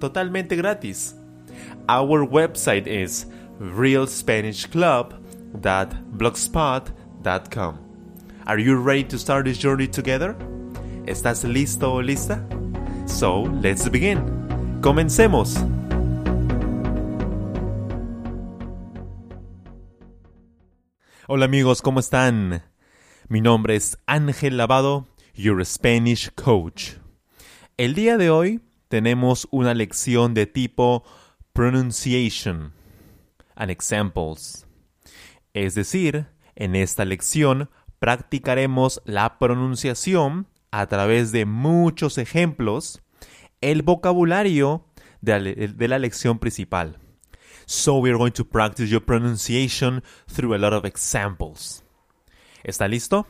totalmente gratis. Our website is realspanishclub.blogspot.com. Are you ready to start this journey together? ¿Estás listo o lista? So, let's begin. Comencemos. Hola amigos, ¿cómo están? Mi nombre es Ángel Lavado, your Spanish coach. El día de hoy tenemos una lección de tipo pronunciation and examples. Es decir, en esta lección practicaremos la pronunciación a través de muchos ejemplos, el vocabulario de la, de la lección principal. So we are going to practice your pronunciation through a lot of examples. ¿Está listo?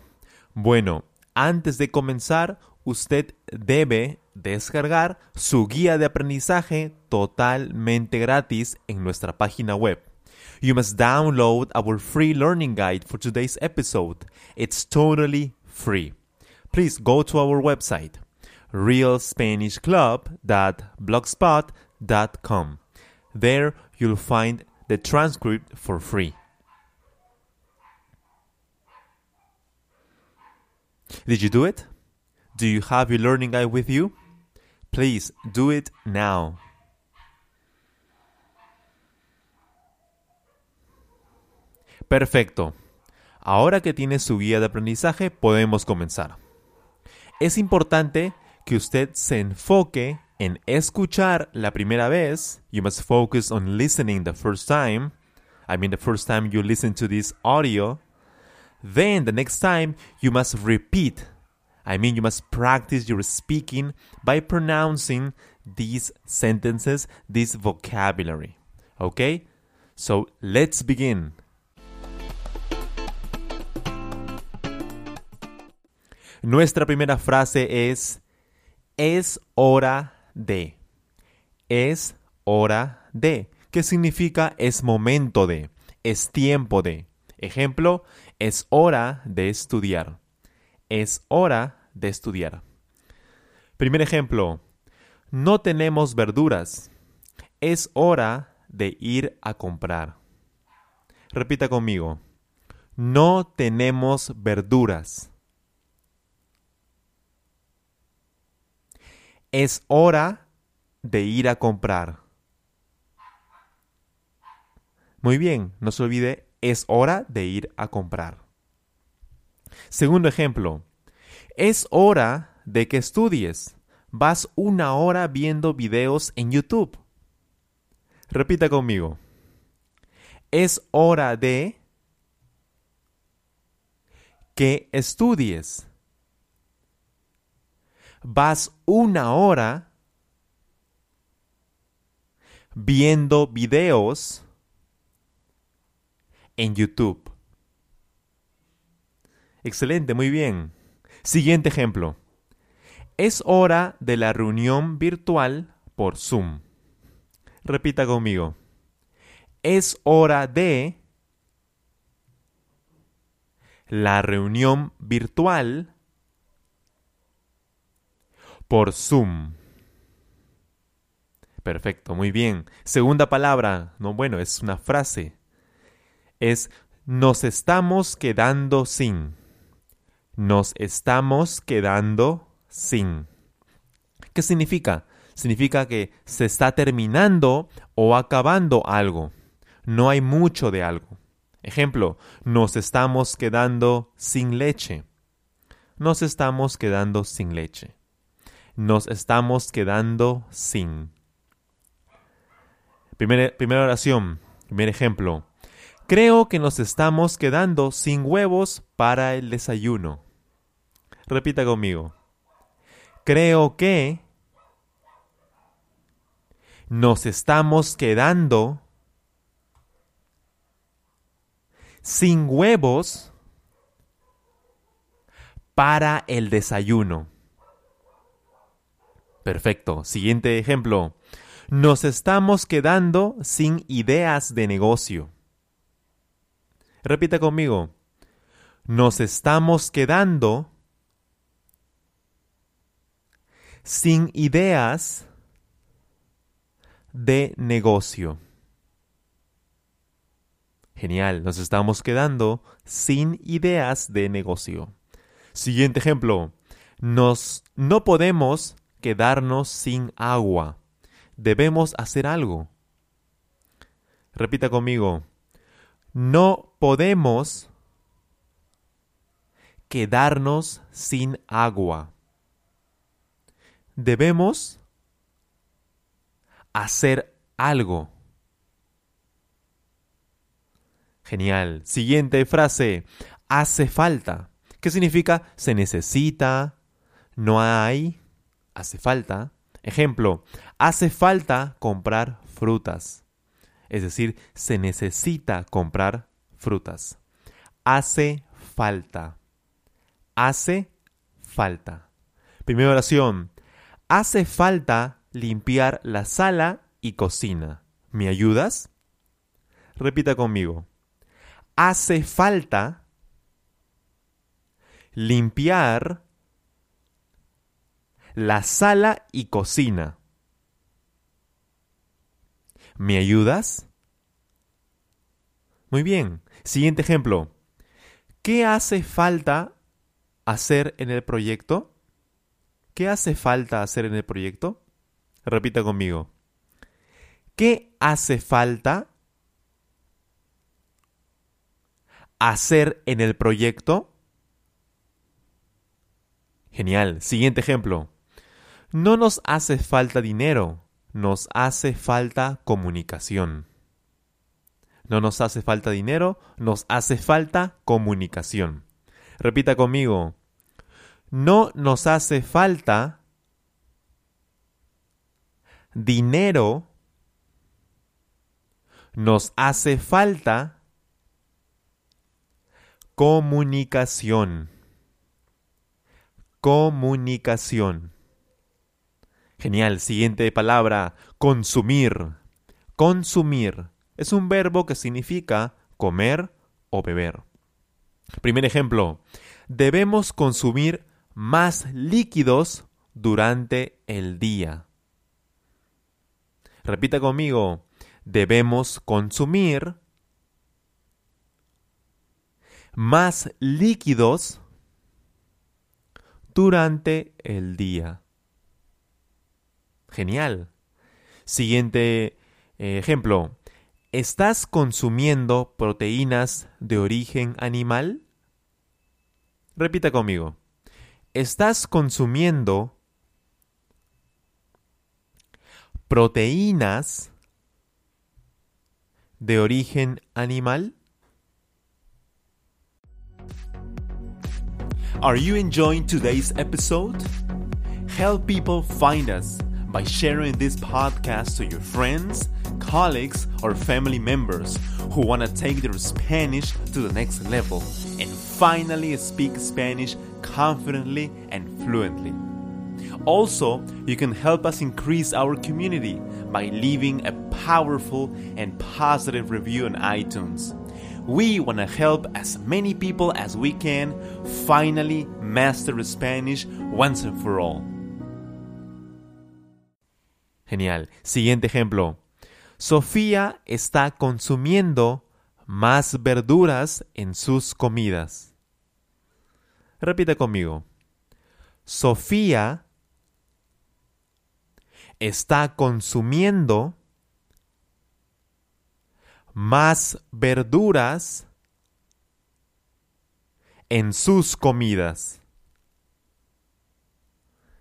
Bueno, antes de comenzar, usted debe descargar su guía de aprendizaje totalmente gratis en nuestra página web. You must download our free learning guide for today's episode. It's totally free. Please go to our website, realspanishclub.blogspot.com. There you'll find the transcript for free. Did you do it? Do you have your learning guide with you? Please do it now. Perfecto. Ahora que tiene su guía de aprendizaje, podemos comenzar. Es importante que usted se enfoque en escuchar la primera vez. You must focus on listening the first time. I mean, the first time you listen to this audio. Then, the next time, you must repeat. I mean, you must practice your speaking by pronouncing these sentences, this vocabulary. Okay? So, let's begin. Nuestra primera frase es, es hora de. Es hora de. ¿Qué significa es momento de? Es tiempo de. Ejemplo, es hora de estudiar. Es hora de estudiar. Primer ejemplo, no tenemos verduras. Es hora de ir a comprar. Repita conmigo. No tenemos verduras. Es hora de ir a comprar. Muy bien, no se olvide, es hora de ir a comprar. Segundo ejemplo, es hora de que estudies. Vas una hora viendo videos en YouTube. Repita conmigo. Es hora de que estudies vas una hora viendo videos en YouTube. Excelente, muy bien. Siguiente ejemplo. Es hora de la reunión virtual por Zoom. Repita conmigo. Es hora de la reunión virtual por Zoom. Perfecto, muy bien. Segunda palabra, no bueno, es una frase. Es nos estamos quedando sin. Nos estamos quedando sin. ¿Qué significa? Significa que se está terminando o acabando algo. No hay mucho de algo. Ejemplo, nos estamos quedando sin leche. Nos estamos quedando sin leche nos estamos quedando sin. Primera, primera oración, primer ejemplo. Creo que nos estamos quedando sin huevos para el desayuno. Repita conmigo. Creo que nos estamos quedando sin huevos para el desayuno. Perfecto. Siguiente ejemplo. Nos estamos quedando sin ideas de negocio. Repita conmigo. Nos estamos quedando sin ideas de negocio. Genial, nos estamos quedando sin ideas de negocio. Siguiente ejemplo. Nos no podemos quedarnos sin agua. Debemos hacer algo. Repita conmigo. No podemos quedarnos sin agua. Debemos hacer algo. Genial. Siguiente frase. Hace falta. ¿Qué significa? Se necesita, no hay, hace falta. Ejemplo, hace falta comprar frutas. Es decir, se necesita comprar frutas. Hace falta. Hace falta. Primera oración. Hace falta limpiar la sala y cocina. ¿Me ayudas? Repita conmigo. Hace falta limpiar la sala y cocina. ¿Me ayudas? Muy bien. Siguiente ejemplo. ¿Qué hace falta hacer en el proyecto? ¿Qué hace falta hacer en el proyecto? Repita conmigo. ¿Qué hace falta hacer en el proyecto? Genial. Siguiente ejemplo. No nos hace falta dinero, nos hace falta comunicación. No nos hace falta dinero, nos hace falta comunicación. Repita conmigo. No nos hace falta dinero, nos hace falta comunicación. Comunicación. Genial. Siguiente palabra. Consumir. Consumir. Es un verbo que significa comer o beber. Primer ejemplo. Debemos consumir más líquidos durante el día. Repita conmigo, debemos consumir más líquidos durante el día. Genial. Siguiente eh, ejemplo. ¿Estás consumiendo proteínas de origen animal? Repita conmigo. ¿Estás consumiendo proteínas de origen animal? Are you enjoying today's episode? Help people find us by sharing this podcast to your friends, colleagues, or family members who want to take their Spanish to the next level and finally speak Spanish confidently and fluently. Also, you can help us increase our community by leaving a powerful and positive review on iTunes. We want to help as many people as we can finally master Spanish once and for all. Genial. Siguiente ejemplo. Sofía está consumiendo más verduras en sus comidas. Repita conmigo. Sofía está consumiendo más verduras en sus comidas.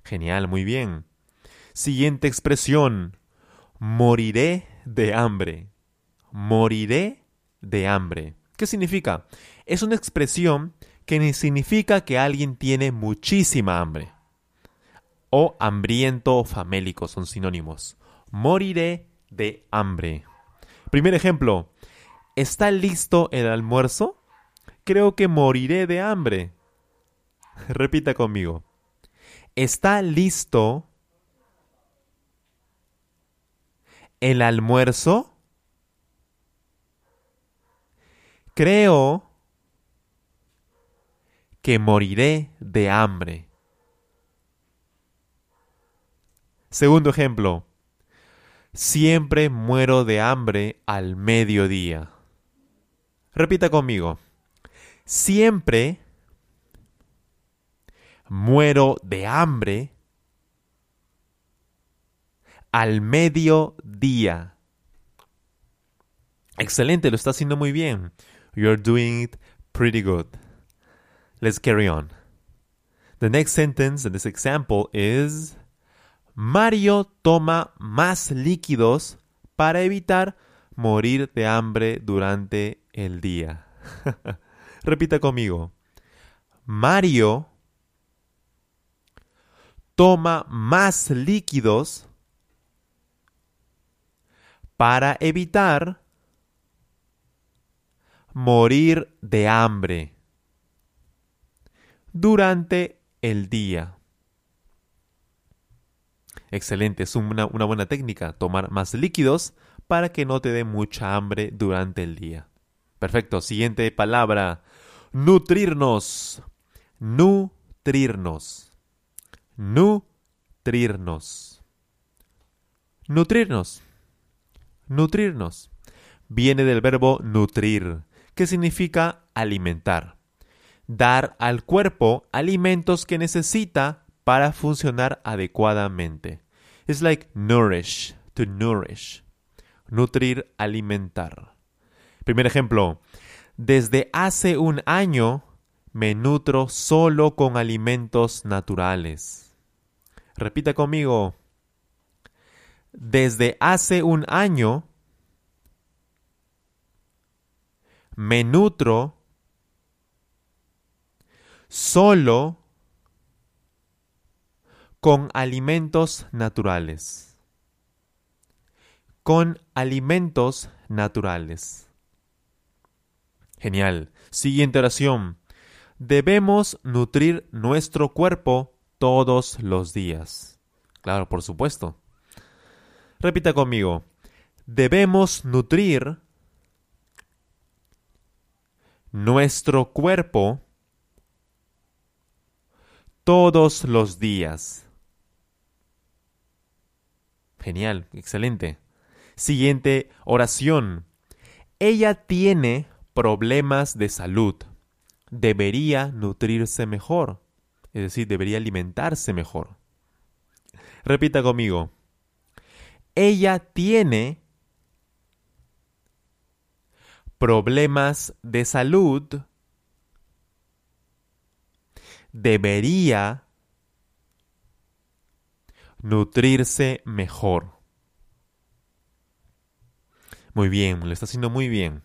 Genial, muy bien. Siguiente expresión. Moriré de hambre. Moriré de hambre. ¿Qué significa? Es una expresión que significa que alguien tiene muchísima hambre o hambriento o famélico son sinónimos. moriré de hambre. Primer ejemplo, ¿está listo el almuerzo? Creo que moriré de hambre. Repita conmigo. ¿Está listo el almuerzo? Creo que moriré de hambre. Segundo ejemplo. Siempre muero de hambre al mediodía. Repita conmigo. Siempre muero de hambre al mediodía. Excelente, lo está haciendo muy bien. You're doing it pretty good. Let's carry on. The next sentence in this example is Mario toma más líquidos para evitar morir de hambre durante el día. Repita conmigo. Mario toma más líquidos para evitar morir de hambre durante el día. Excelente, es una, una, buena técnica tomar más líquidos para que no te dé mucha hambre durante el día. Perfecto, siguiente palabra, nutrirnos. Nutrirnos. Nutrirnos. Nutrirnos. Nutrirnos. Viene del verbo nutrir, que significa alimentar. Dar al cuerpo alimentos que necesita para funcionar adecuadamente. Es like nourish, to nourish. Nutrir, alimentar. Primer ejemplo. Desde hace un año me nutro solo con alimentos naturales. Repita conmigo. Desde hace un año me nutro solo con alimentos naturales. Con alimentos naturales. Genial. Siguiente oración. Debemos nutrir nuestro cuerpo todos los días. Claro, por supuesto. Repita conmigo. Debemos nutrir nuestro cuerpo todos los días. Genial, excelente. Siguiente oración. Ella tiene problemas de salud. Debería nutrirse mejor. Es decir, debería alimentarse mejor. Repita conmigo. Ella tiene problemas de salud. Debería nutrirse mejor. Muy bien, lo está haciendo muy bien.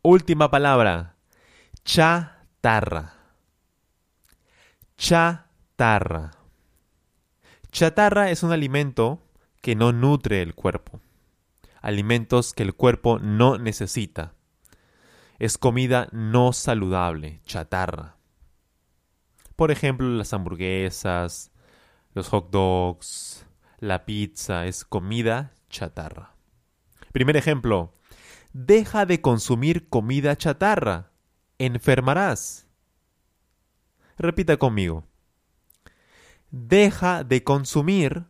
Última palabra. Chatarra. Chatarra. Chatarra es un alimento que no nutre el cuerpo. Alimentos que el cuerpo no necesita. Es comida no saludable, chatarra. Por ejemplo, las hamburguesas, los hot dogs, la pizza, es comida chatarra. Primer ejemplo, deja de consumir comida chatarra, enfermarás. Repita conmigo. Deja de consumir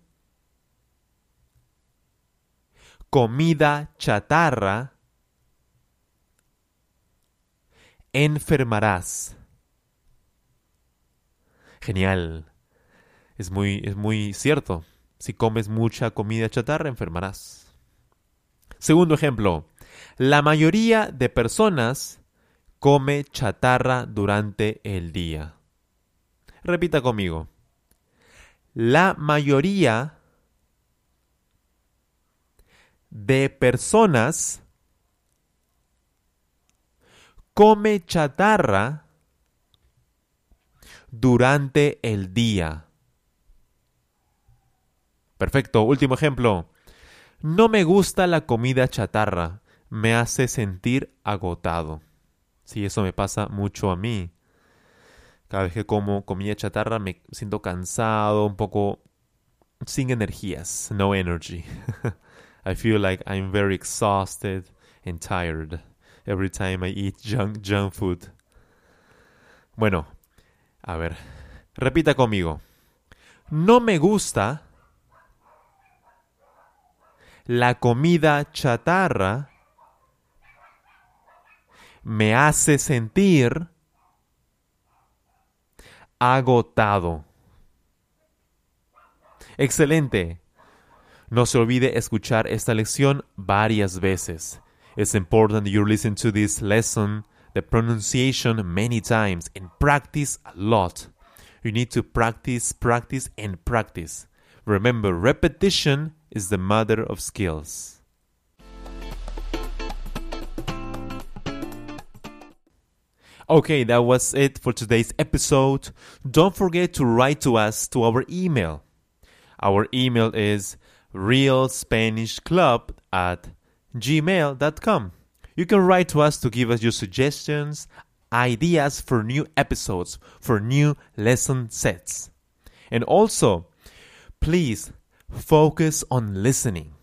comida chatarra, enfermarás. Genial. Es muy, es muy cierto. Si comes mucha comida chatarra, enfermarás. Segundo ejemplo. La mayoría de personas come chatarra durante el día. Repita conmigo. La mayoría de personas come chatarra durante el día. Perfecto. Último ejemplo. No me gusta la comida chatarra. Me hace sentir agotado. Sí, eso me pasa mucho a mí. Cada vez que como comida chatarra me siento cansado, un poco sin energías, no energy. I feel like I'm very exhausted and tired every time I eat junk, junk food. Bueno, a ver, repita conmigo. No me gusta la comida chatarra. Me hace sentir agotado. Excelente. No se olvide escuchar esta lección varias veces. It's important you listen to this lesson, the pronunciation many times and practice a lot. You need to practice, practice, and practice. Remember, repetition is the mother of skills. Okay, that was it for today's episode. Don't forget to write to us to our email. Our email is realspanishclub at gmail.com. You can write to us to give us your suggestions, ideas for new episodes, for new lesson sets. And also, please focus on listening.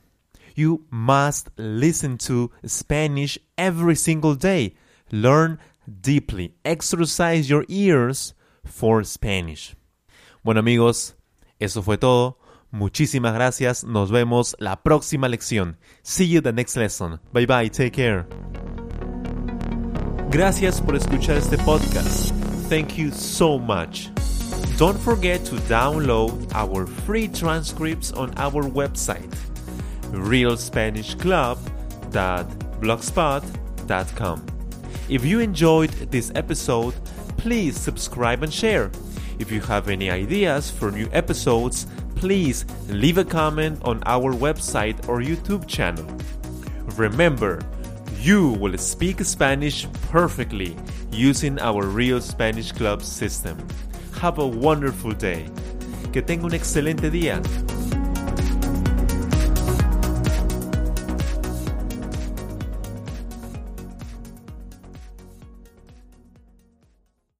You must listen to Spanish every single day. Learn deeply. Exercise your ears for Spanish. Bueno amigos, eso fue todo. Muchísimas gracias. Nos vemos la próxima lección. See you the next lesson. Bye bye. Take care. Gracias por escuchar este podcast. Thank you so much. Don't forget to download our free transcripts on our website, realspanishclub.blogspot.com. If you enjoyed this episode, please subscribe and share. If you have any ideas for new episodes, please leave a comment on our website or YouTube channel. Remember, you will speak Spanish perfectly using our Real Spanish Club system. Have a wonderful day. Que tenga un excelente día.